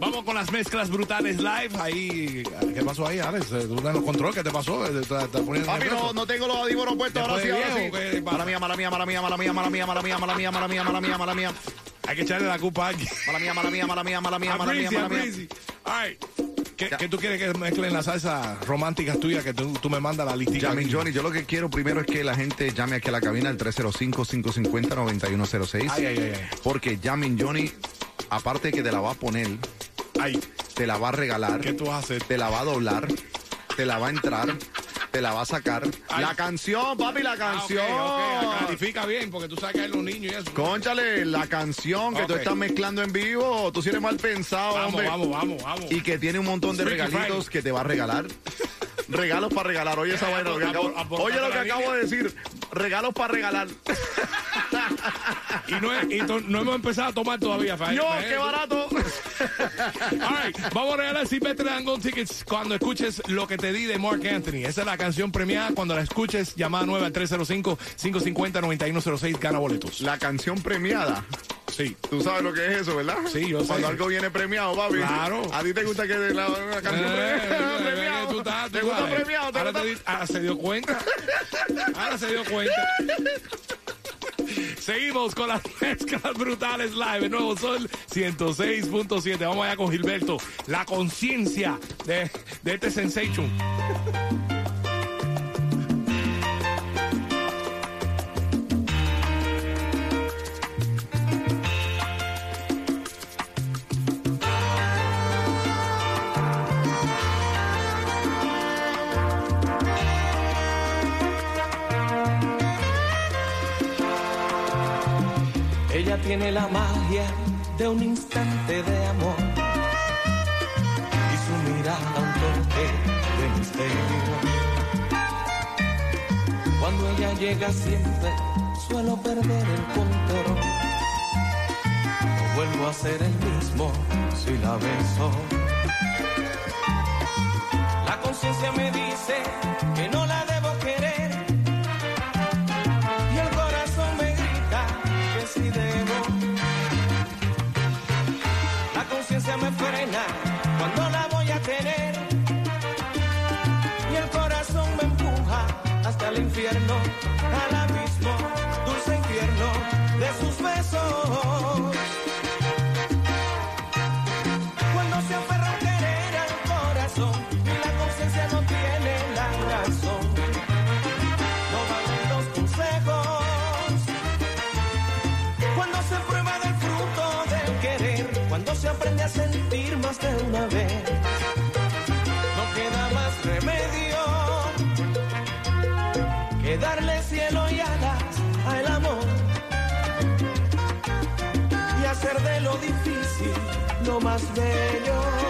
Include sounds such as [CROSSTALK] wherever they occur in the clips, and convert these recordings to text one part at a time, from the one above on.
Vamos con las mezclas brutales live. Ahí, ¿qué pasó ahí, Alex? Eh, Tú en los control, ¿qué te pasó? Eh, Te, te poniendo Papi, no, tengo los audífonos puestos. Ahora sí, ahora sí. Mala mía, mala mía, mala mía, mala mía, mala mía, mala mía, mala mía, mala mía, mala mía, mala mía. Hay que echarle la culpa a alguien. Mala mía, mala mía, mala mía, mala mía, mala mía, mala mía. Breezy. All right. ¿Qué, qué tú quieres que mezclen las salsas románticas tuyas que tú, tú me mandas la listita? Llamen aquí? Johnny, yo lo que quiero primero es que la gente llame aquí a la cabina al 305-550-9106. Ay, ay, ay, ay. Porque Llamen Johnny, aparte de que te la va a poner, Ay, te la va a regalar, ¿qué tú vas a hacer? te la va a doblar, te la va a entrar, te la va a sacar. Ay. La canción, papi, la Ah, canción. ok, clarifica bien, porque tú sabes que hay los niños y eso. Conchale, la canción que tú estás mezclando en vivo, tú sí eres mal pensado, Vamos, hombre. vamos, vamos, vamos. Y que tiene un montón de regalitos que te va a regalar. Regalos para regalar. Oye esa [LAUGHS] vaina. Oye lo que acabo de decir. Regalos para regalar. [LAUGHS] Y no, es- y to- no hemos empezado a tomar todavía. ¡Yo, Eh, qué barato! [LAUGHS] All right, vamos a regalar Silvestre Dangón Tickets cuando escuches lo que te di de Mark Anthony. Esa es la canción premiada. Cuando la escuches, llamada nueva al 305-550-9106, gana boletos. La canción premiada. Sí. Tú sabes lo que es eso, ¿verdad? Sí, yo sé. Cuando algo viene premiado, papi. Claro. A ti te gusta que la, la canción Eh, premiada. eh, [LAUGHS] premiado? tú estás- tú ¿Te gusta premiado? ¿Te Ahora, gusta? te di- ahora se dio cuenta. Ahora se dio cuenta. [LAUGHS] Seguimos con las [LAUGHS] mezclas brutales live. El nuevo Sol 106.7. Vamos allá con Gilberto. La conciencia de, de este sensation. Tiene la magia de un instante de amor y su mirada un toque de misterio. Cuando ella llega siempre suelo perder el control. No vuelvo a ser el mismo si la beso. La conciencia me dice que no la Cuando se aferra a querer al corazón y la conciencia no tiene la razón. No valen los consejos. Cuando se prueba del fruto del querer, cuando se aprende a sentir más de una vez, no queda más remedio que darle lo más bello.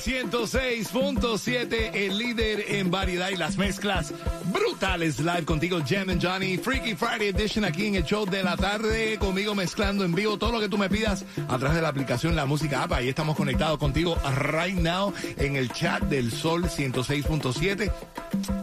106.7, el líder en variedad y las mezclas brutales. Live contigo, Jam and Johnny. Freaky Friday Edition aquí en el show de la tarde. Conmigo mezclando en vivo todo lo que tú me pidas a través de la aplicación La Música App. Ahí estamos conectados contigo right now en el chat del Sol 106.7.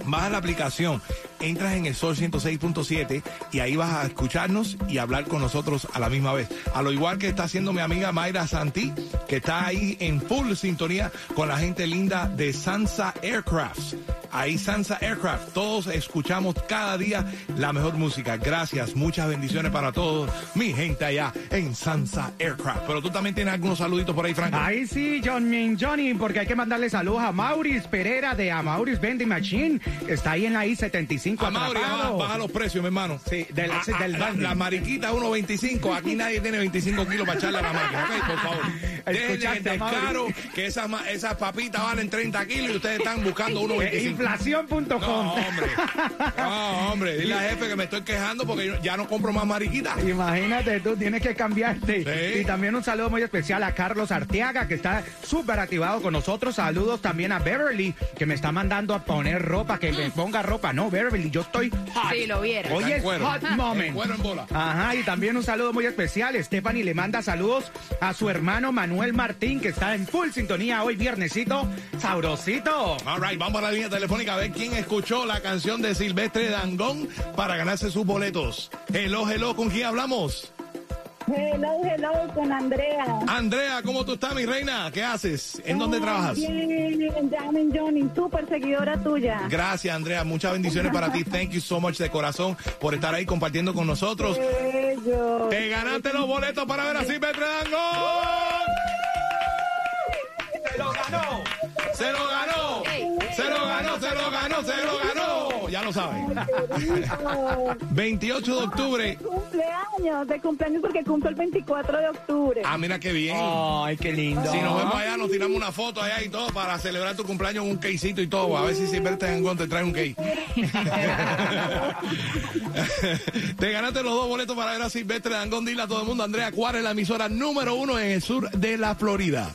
Baja la aplicación, entras en el Sol 106.7 y ahí vas a escucharnos y hablar con nosotros a la misma vez. A lo igual que está haciendo mi amiga Mayra Santi, que está ahí en full sintonía con la gente linda de Sansa Aircrafts. Ahí Sansa Aircraft, todos escuchamos cada día la mejor música. Gracias, muchas bendiciones para todos, mi gente allá en Sansa Aircraft. Pero tú también tienes algunos saluditos por ahí, Franco. Ahí sí, Johnny, Johnny, porque hay que mandarle saludos a Maurice Pereira de Amauris Vending Machine. Está ahí en la I-75 A Mauri, baja, baja los precios, mi hermano. Sí, del- ah, del la, la mariquita 1.25. Aquí nadie tiene 25 kilos para echarle a la máquina. Ok, por favor. [LAUGHS] Dejen Escuchaste, de claro que esas, papitas valen 30 kilos y ustedes están buscando 1.25. Inflación.com. No, hombre. No, hombre. Dile al jefe que me estoy quejando porque yo ya no compro más mariquitas. Imagínate, tú tienes que cambiarte. Sí. Y también un saludo muy especial a Carlos Arteaga, que está súper activado con nosotros. Saludos también a Beverly, que me está mandando a poner ropa, que me ponga ropa. No, Beverly, yo estoy hot. Sí, lo viera. Hoy en es cuero. hot En moment. cuero en bola. Ajá, y también un saludo muy especial. Stephanie le manda saludos a su hermano Manuel Martín, que está en full sintonía hoy viernesito. Sabrosito. All right, vamos a la línea telefónica a ver quién escuchó la canción de Silvestre Dangón para ganarse sus boletos. Hello, hello, ¿con quién hablamos? Hello, hello, con Andrea. Andrea, ¿cómo tú estás, mi reina? ¿Qué haces? ¿En dónde trabajas? Bien, Llamen Johnny, súper seguidora tuya. Gracias, Andrea. Muchas bendiciones para ti. Thank you so much de corazón por estar ahí compartiendo con nosotros. Bello. Te ganaste los boletos para ver a Silvestre Dangón. ¡Se lo ganó! Se lo ganó. Se lo ganó, se lo ganó, se lo ganó. Ya lo saben. [LAUGHS] 28 de octubre. Cumpleaños, de cumpleaños porque cumplo el 24 de octubre. Ah, mira qué bien. Ay, qué lindo. Si nos vemos allá, nos tiramos una foto allá y todo para celebrar tu cumpleaños un quesito y todo. A ver si Silvestre Dangón te trae un cake. [LAUGHS] te ganaste los dos boletos para ver a Silvestre Dangón. Dile a todo el mundo, Andrea, ¿cuál es la emisora número uno en el sur de la Florida?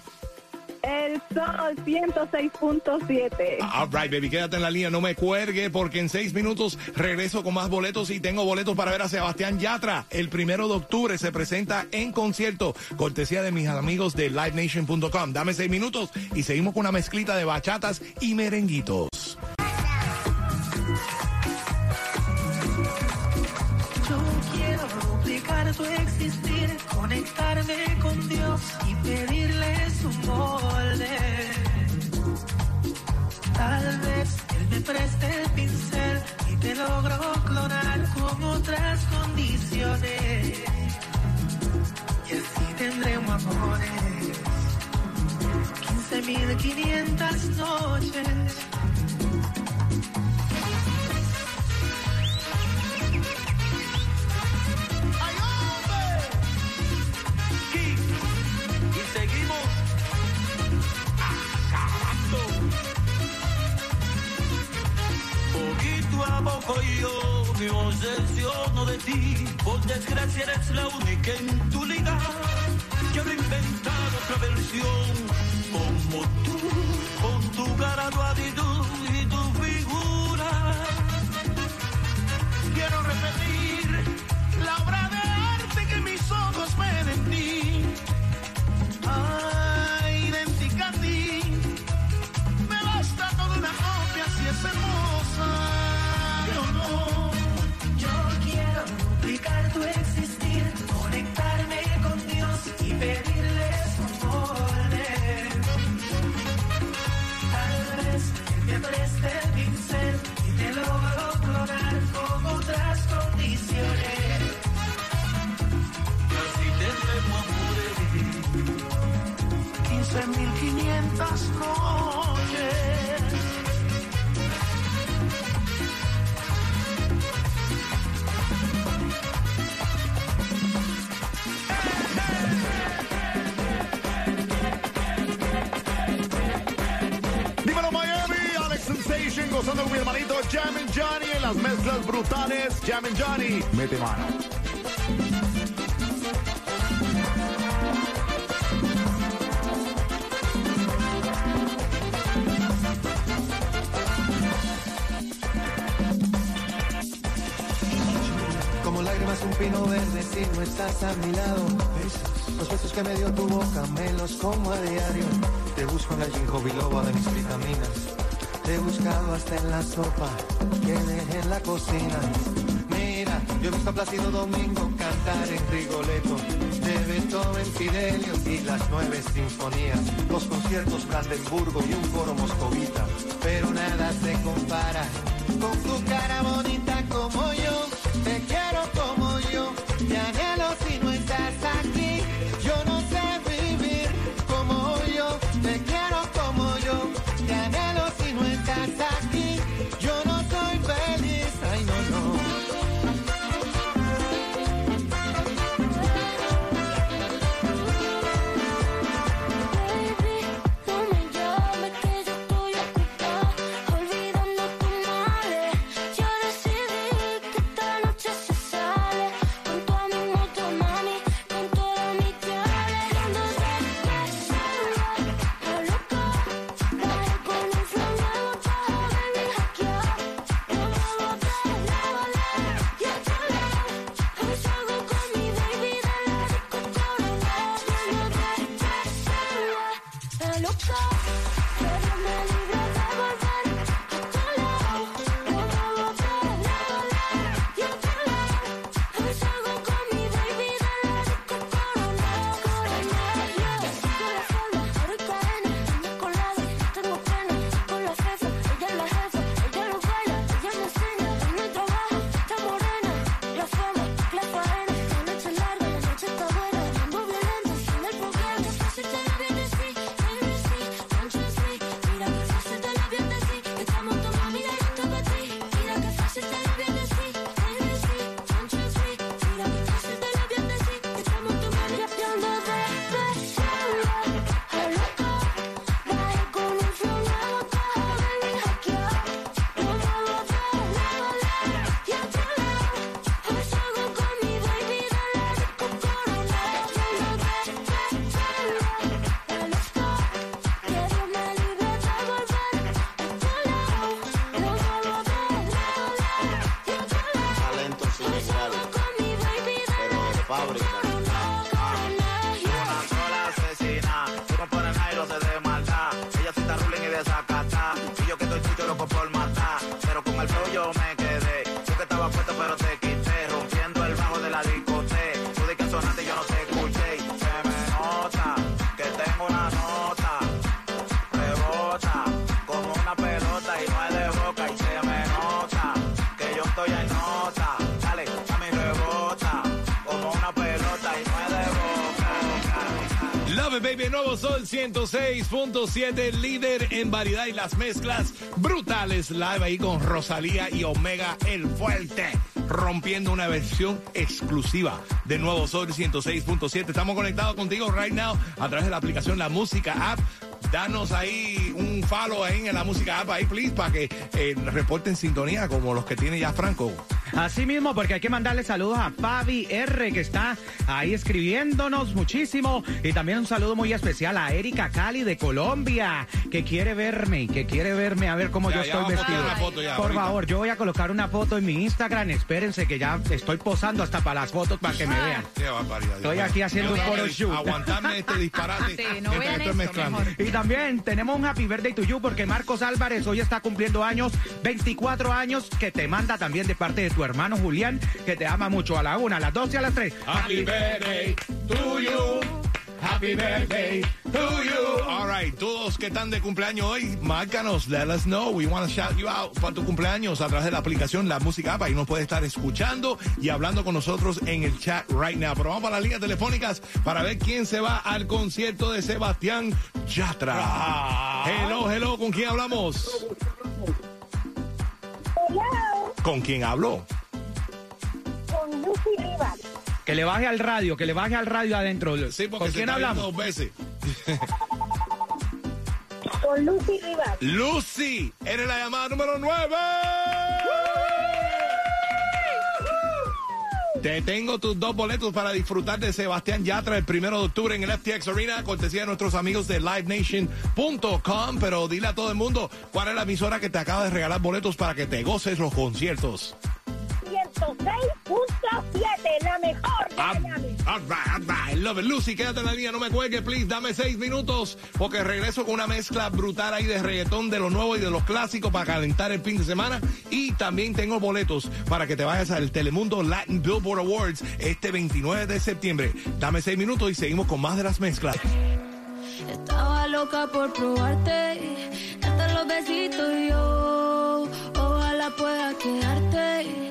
El Sol 106.7. All right, baby, quédate en la línea, no me cuelgue porque en seis minutos regreso con más boletos y tengo boletos para ver a Sebastián Yatra. El primero de octubre se presenta en concierto, cortesía de mis amigos de LiveNation.com. Dame seis minutos y seguimos con una mezclita de bachatas y merenguitos. Quiero duplicar tu existir, conectarme con Dios y pedirle su molde. Tal vez Él me preste el pincel y te logro clonar con otras condiciones. Y así tendremos amores. 15.500 noches. Poco yo me obsesiono de ti. Por desgracia eres la única en tu liga. Quiero inventar otra versión como tú, con tu y tu Johnny. Mete mano. Como lágrimas un pino verde si no estás a mi lado. Los besos que me dio tu boca me los como a diario. Te busco en la ginkgo biloba de mis vitaminas. Te he buscado hasta en la sopa que dejé en la cocina yo he visto a Domingo cantar en Rigoletto. De Beethoven, Fidelio y las nueve sinfonías. Los conciertos Brandenburgo y un coro moscovita. Pero nada se compara con tu cara bonita a Baby. Nuevo Sol 106.7, líder en variedad y las mezclas brutales. Live ahí con Rosalía y Omega el Fuerte. Rompiendo una versión exclusiva de Nuevo Sol 106.7. Estamos conectados contigo right now a través de la aplicación La Música App. Danos ahí un follow ahí en la música app ahí, please, para que eh, reporten sintonía como los que tiene ya Franco. Así mismo, porque hay que mandarle saludos a Fabi R, que está ahí escribiéndonos muchísimo. Y también un saludo muy especial a Erika Cali de Colombia, que quiere verme, que quiere verme a ver cómo Ya, yo ya estoy vestido. poner una foto ya, Por ahorita. favor, yo voy a colocar una foto en mi Instagram. Espérense que ya estoy posando hasta para las fotos para que me vean. Qué barbaridad. Estoy aquí haciendo un photo shoot. Aguantarme este disparate. Sí, no mientras vean estoy esto, mezclando. mejor. Y también tenemos un happy birthday to you porque Marcos Álvarez hoy está cumpliendo años, 24 años, que te manda también de parte de tu hermano Julián, que te ama mucho a la una, a las dos y a las tres. Happy birthday to you. Happy birthday to you. All right, todos que están de cumpleaños hoy, márcanos, let us know. We want to shout you out para tu cumpleaños a través de la aplicación La Música App. Ahí nos puede estar escuchando y hablando con nosotros en el chat right now. Pero vamos para las líneas telefónicas para ver quién se va al concierto de Sebastián Yatra. Hello, hello, ¿con quién hablamos? Hello, ¿Con quién hablo? con Lucy Rivas. Que le baje al radio, que le baje al radio adentro. Sí, porque ¿Con se quién está hablamos? dos veces. Con Lucy Rivas. Lucy, eres la llamada número 9. Te tengo tus dos boletos para disfrutar de Sebastián Yatra el primero de octubre en el FTX Arena, cortesía de nuestros amigos de LiveNation.com. Pero dile a todo el mundo cuál es la emisora que te acaba de regalar boletos para que te goces los conciertos. 7, la mejor right. Ah, ah, ah, love it. Lucy, quédate en la línea, no me cuelgues, please. Dame seis minutos porque regreso con una mezcla brutal ahí de reggaetón de lo nuevo y de los clásicos para calentar el fin de semana. Y también tengo boletos para que te vayas al Telemundo Latin Billboard Awards este 29 de septiembre. Dame seis minutos y seguimos con más de las mezclas. Estaba loca por probarte, hasta los besitos yo, ojalá pueda quedarte.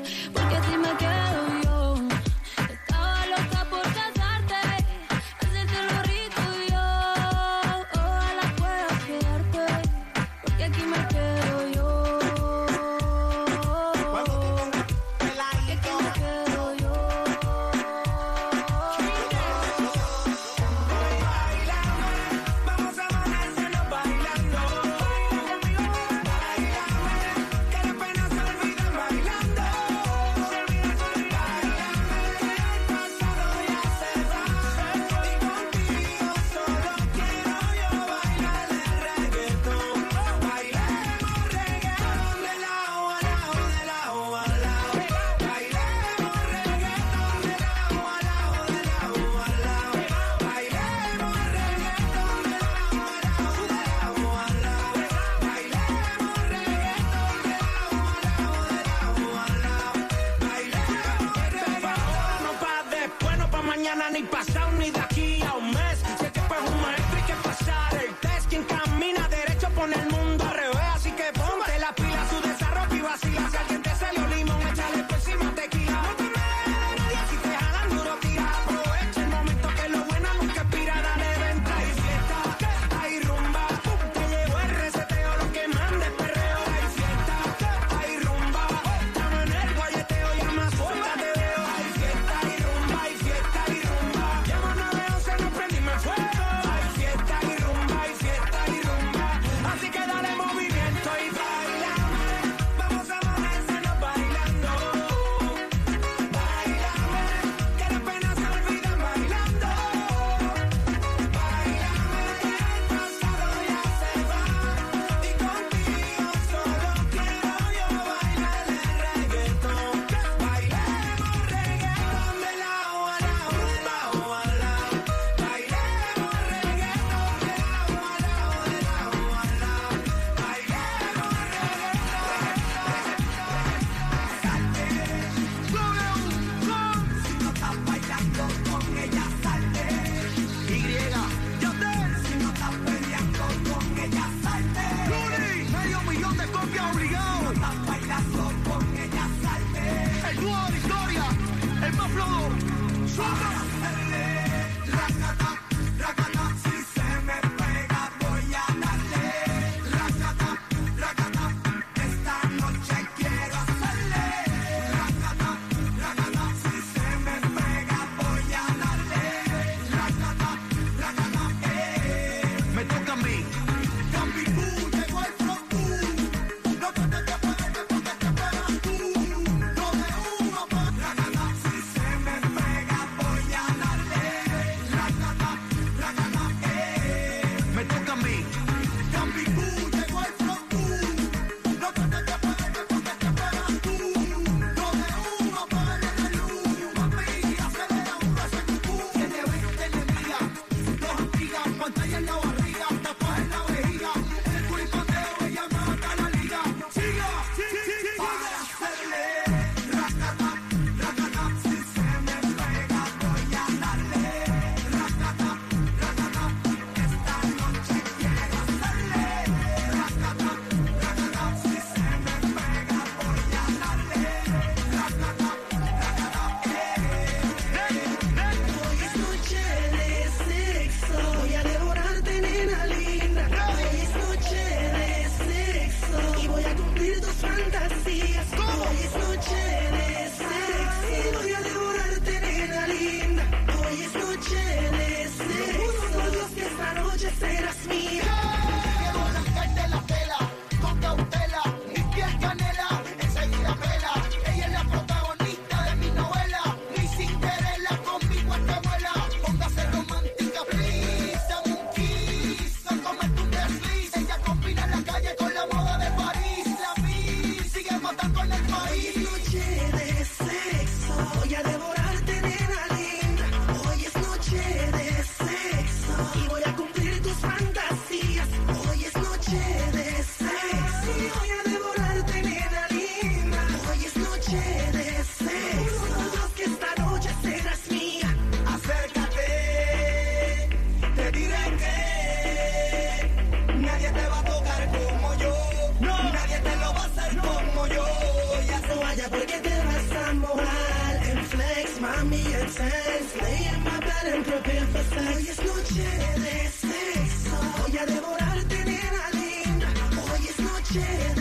Find me a time, lay in my bed and prepare for sex. Hoy es noche de sexo, voy a devorarte, nena linda. Hoy es noche de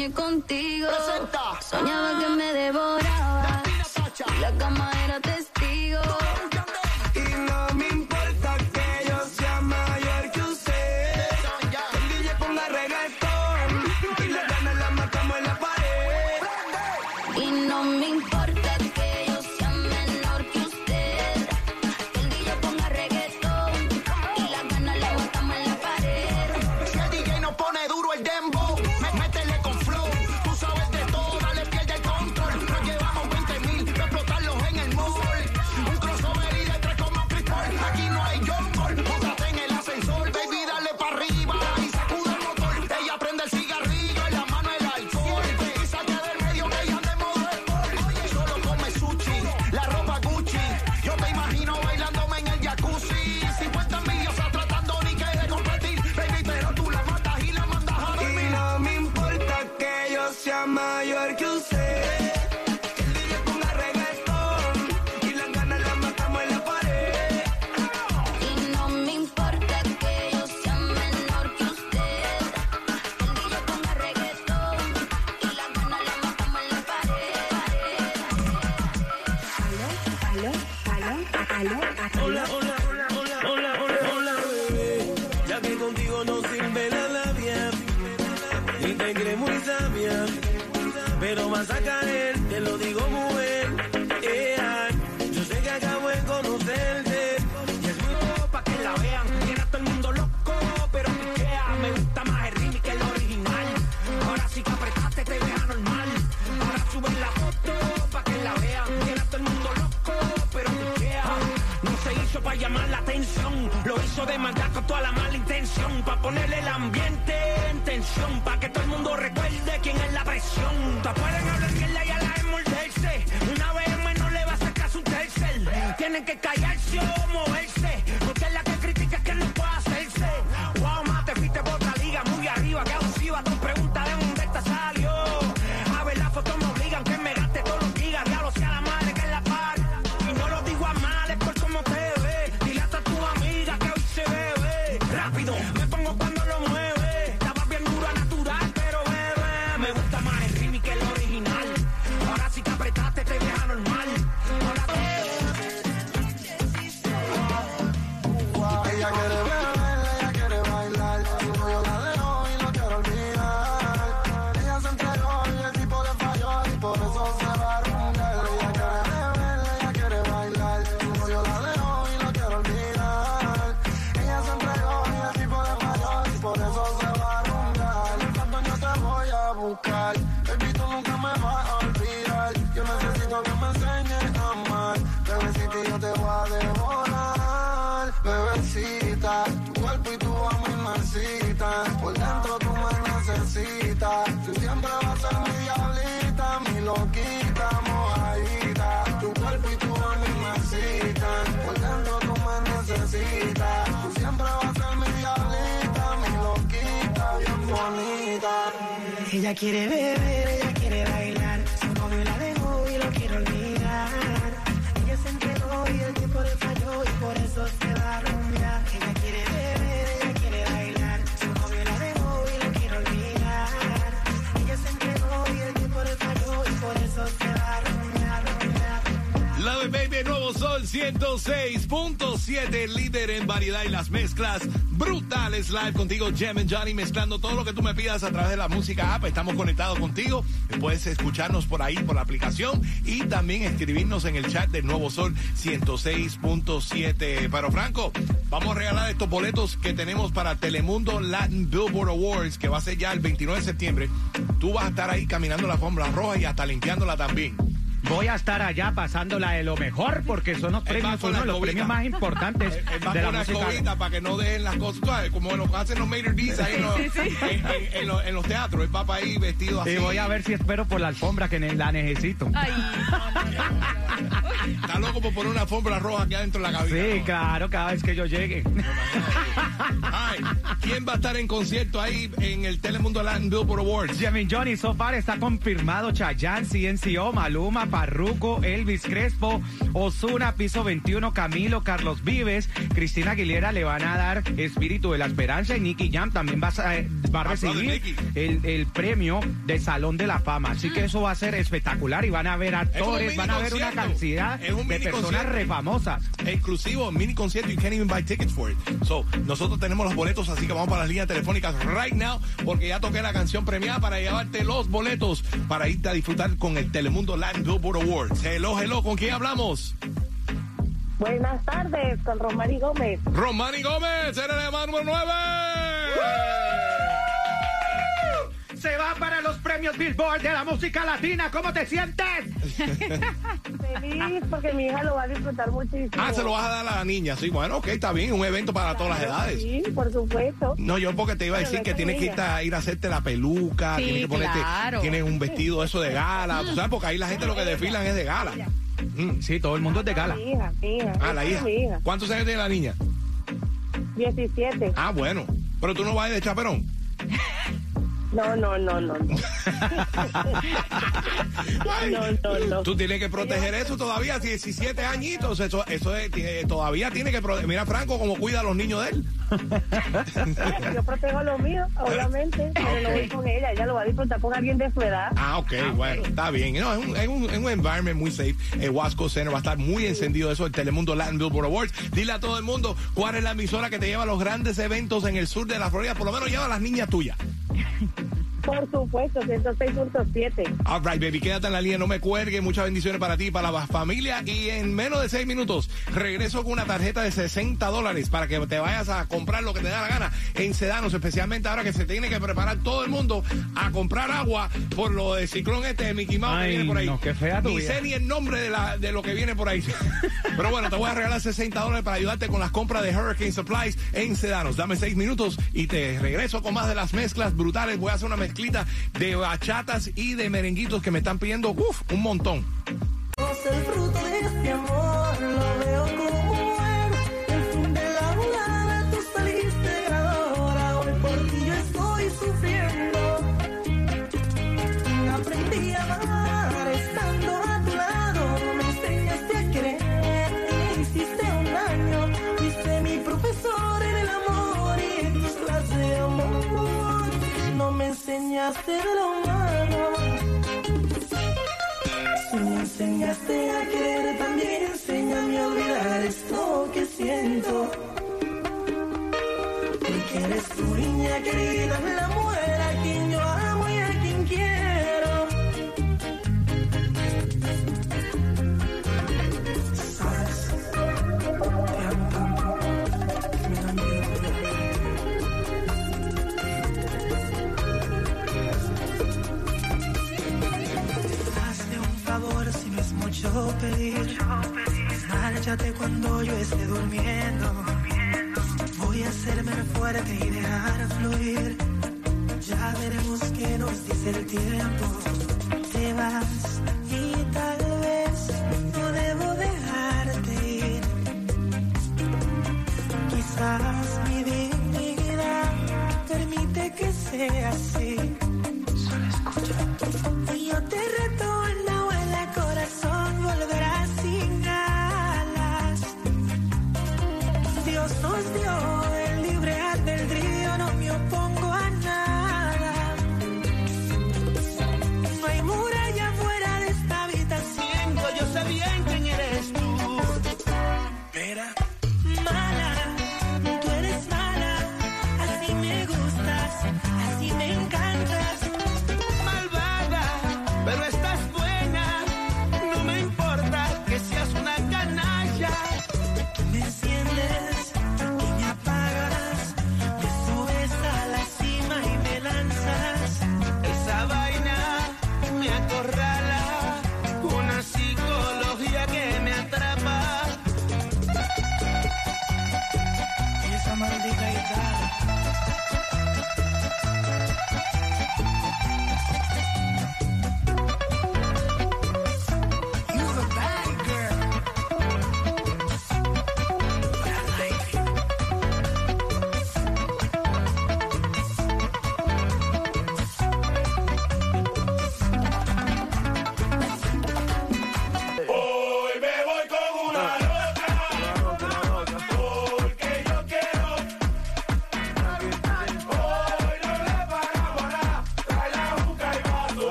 soñé contigo. Soñaba que me generación. pueden hablar mierda y a la envolverse. Una vez menos le va a sacar su tercer. Tienen que callarse o mover. Inmersita. Por dentro tú me necesitas. Tú siempre vas a ser mi diablita, mi loquita, mojadita. Tu cuerpo y tu alma inmersita. Por dentro tú me necesitas. Tú siempre vas a ser mi diablita, mi loquita, bien bonita. Ella quiere beber, ella quiere bailar. Su novio la dejó y lo quiere olvidar. Ella se entregó y el tiempo le falló y por eso se va Sol 106.7, líder en variedad y las mezclas brutales. Live contigo, Jem and Johnny, mezclando todo lo que tú me pidas a través de la música app. Estamos conectados contigo. Puedes escucharnos por ahí, por la aplicación y también escribirnos en el chat de Nuevo Sol 106.7. Pero Franco, vamos a regalar estos boletos que tenemos para Telemundo Latin Billboard Awards, que va a ser ya el 29 de septiembre. Tú vas a estar ahí caminando la alfombra roja y hasta limpiándola también. Voy a estar allá pasándola de lo mejor porque son los premios, uno de los premios más importantes [LAUGHS] Él va de con la música. para que no dejen las cosas, como lo hacen los Mater D's ahí en los, Sí, sí. en- en- en los- en los teatros. Va para ahí vestido así. Y voy a ver si espero por la alfombra que ne- la necesito. Ay. Está loco por poner una alfombra roja aquí adentro de la cabina. Sí, ¿no? claro, cada vez que yo llegue. Ay, ¿Quién va a estar en concierto ahí en el Telemundo Latin Billboard Awards? Jamin Johnny So far está confirmado Chayanne, CNCO, Maluma, Parruco, Elvis Crespo, Osuna, Piso 21, Camilo, Carlos Vives, Cristina Aguilera le van a dar Espíritu de la Esperanza y Nicky Jam también va a, eh, va a recibir el, el premio de Salón de la Fama. Así que eso va a ser espectacular y van a ver actores, van a ver una cantidad un de personas refamosas. Exclusivo, mini concierto, you can't even buy tickets for it. So, nosotros tenemos los boletos, así que vamos para las líneas telefónicas right now, porque ya toqué la canción premiada para llevarte los boletos para irte a disfrutar con el Telemundo Latin Billboard Awards. Hello, hello, ¿con quién hablamos? Buenas tardes, con Romari Gómez. Romani Gómez, eres el número 9. Se premios Billboard de la música latina. ¿Cómo te sientes? Feliz porque mi hija lo va a disfrutar muchísimo. Ah, se lo vas a dar a la niña. Sí, bueno, ok, está bien, un evento para todas las edades. Sí, por supuesto. No, yo porque te iba a decir que es tienes que irte a, ir a hacerte la peluca, Sí, tienes que ponerte, claro. tienes un vestido eso de gala, tú sabes, porque ahí la gente lo que desfilan es de gala. Mm. Sí, todo el mundo es de gala. Mi hija, mi hija. Ah, la hija. Mi hija. ¿Cuántos años tiene la niña? 17. Ah, bueno. Pero tú no vas a ir de chaperón. No, no, no, no. No, no, no. no. Tú tienes que proteger eso todavía, 17 añitos. Eso, eso es- tiene- todavía tiene que proteger. Mira, Franco, cómo cuida a los niños de él. [LAUGHS] Yo protejo lo mío, obviamente, pero no voy con ella. Ella lo va a disfrutar con alguien de su edad. Ah, ok, bueno, está bien. No, es un, es un, es un environment muy safe. El Wasco Center va a estar muy encendido eso, el Telemundo Latin Billboard Awards. Dile a todo el mundo cuál es la emisora que te lleva a los grandes eventos en el sur de la Florida. Por lo menos lleva a las niñas tuyas. Thank [LAUGHS] you. Por supuesto, 106.7. All right, baby, quédate en la línea, no me cuelgue. Muchas bendiciones para ti, para la familia. Y en menos de seis minutos regreso con una tarjeta de 60 dólares para que te vayas a comprar lo que te da la gana en Sedanos, especialmente ahora que se tiene que preparar todo el mundo a comprar agua por lo de ciclón este de Mickey Mouse que viene por ahí. no, qué fea tu Ni vida. sé ni el nombre de, la, de lo que viene por ahí. [LAUGHS] Pero bueno, te voy a regalar 60 dólares para ayudarte con las compras de Hurricane Supplies en Sedanos. Dame seis minutos y te regreso con más de las mezclas brutales. Voy a hacer una de bachatas y de merenguitos que me están pidiendo un montón. Enseñaste de lo malo. Si me enseñaste a querer, también enséñame a olvidar esto que siento. Porque eres tu niña querida, la mujer yo esté durmiendo. Voy a hacerme fuerte y dejar fluir.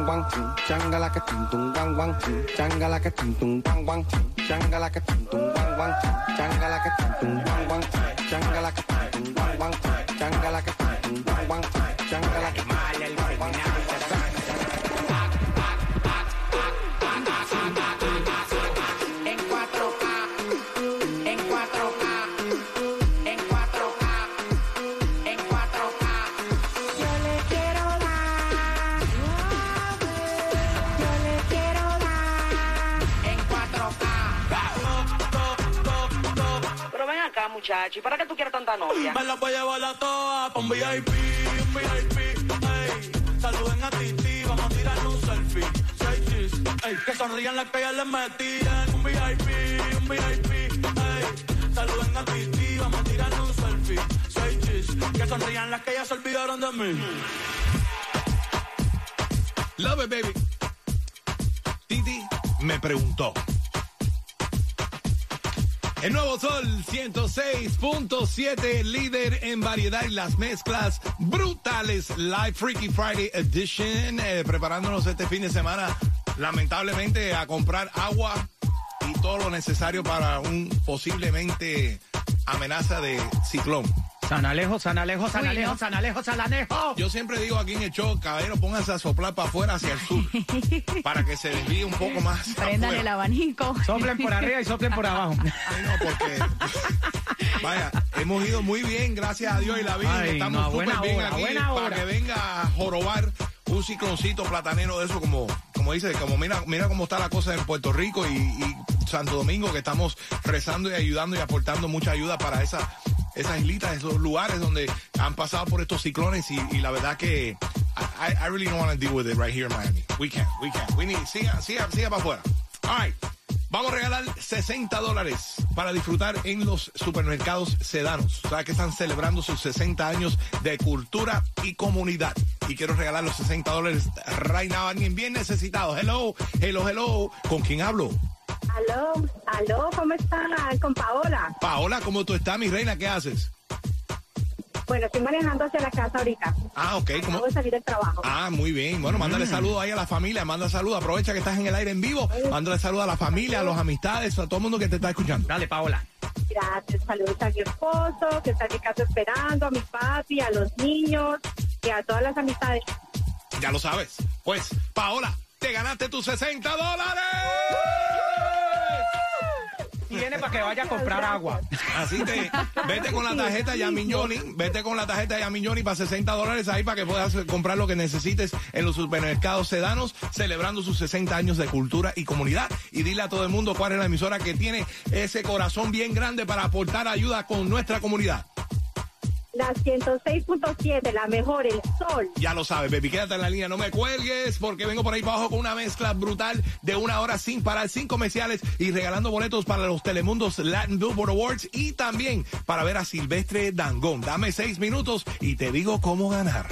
bang bang ting changa like a ting tung bang bang ting changa like a ting tung bang bang ting changa like a ting tung bang bang ting changa like a ting tung bang bang ting changa like a ting tung bang bang ting changa like a ting tung bang bang ting changa like a ting tung bang bang ting muchacho, ¿y para qué tú quieres tanta novia? Me la voy a llevar a todas pa' un VIP, un VIP, ey. Saluden a Titi, vamos a tirarle un selfie. Seis chis, ey. Que sonrían las que ya les metían. Un VIP, un VIP, ey. Saluden a Titi, vamos a tirarle un selfie. Seis chis, que sonrían las que ya se olvidaron de mí. Love it, baby. Titi me preguntó. El nuevo Sol 106.7, líder en variedad y las mezclas brutales. Live Freaky Friday Edition. eh, preparándonos este fin de semana, lamentablemente, a comprar agua y todo lo necesario para un posiblemente amenaza de ciclón. San Alejo, San Alejo, San Alejo. San Alejo, San Alejo. Yo siempre digo aquí en el show, caballero, pónganse a soplar para afuera hacia el sur, [LAUGHS] para que se desvíe un poco más. Prendan el abanico. Soplen por arriba y soplen por abajo. Ay, no, porque. [LAUGHS] Vaya, hemos ido muy bien, gracias a Dios y la vida. Ay, Estamos no, súper bien hora, aquí buena para hora. que venga a jorobar un cicloncito platanero de eso, como, como dice, como mira, mira cómo está la cosa en Puerto Rico y, y Santo Domingo, que estamos rezando y ayudando y aportando mucha ayuda para esa, esas islitas, esos lugares donde han pasado por estos ciclones y, la verdad que I, really don't want to deal with it right here in Miami. We can't, we can't. We need, siga, siga, siga para afuera. All right. Vamos a regalar 60 dólares para disfrutar en los supermercados sedanos. O sea, que están celebrando sus 60 años de cultura y comunidad. Y quiero regalar los 60 dólares right now alguien bien necesitado. Hello, hello, hello. ¿Con quién hablo? Aló, aló, ¿cómo están? Con Paola. Paola, ¿cómo tú estás, mi reina? ¿Qué haces? Bueno, estoy manejando hacia la casa ahorita. Ah, ok. ¿Cómo? Acabo de salir del trabajo. Ah, muy bien. Bueno, mándale saludos ahí a la familia, manda saludos. Aprovecha que estás en el aire en vivo. Mándale saludos a la familia, a los amistades, a todo el mundo que te está escuchando. Dale, Paola. Gracias, saludos a mi esposo, que está en mi casa esperando, a mi papi, a los niños y a todas las amistades. Ya lo sabes. Pues, Paola, te ganaste tus 60 dólares. Tiene para que vaya a comprar agua. Así que vete con la tarjeta Yamiñoni, vete con la tarjeta Yamiñoni para 60 dólares ahí para que puedas comprar lo que necesites en los supermercados sedanos, celebrando sus 60 años de cultura y comunidad. Y dile a todo el mundo cuál es la emisora que tiene ese corazón bien grande para aportar ayuda con nuestra comunidad. La 106.7, la mejor, el sol. Ya lo sabes, baby, quédate en la línea, no me cuelgues porque vengo por ahí abajo con una mezcla brutal de una hora sin parar, sin comerciales y regalando boletos para los Telemundos Latin Billboard Awards y también para ver a Silvestre Dangón. Dame seis minutos y te digo cómo ganar.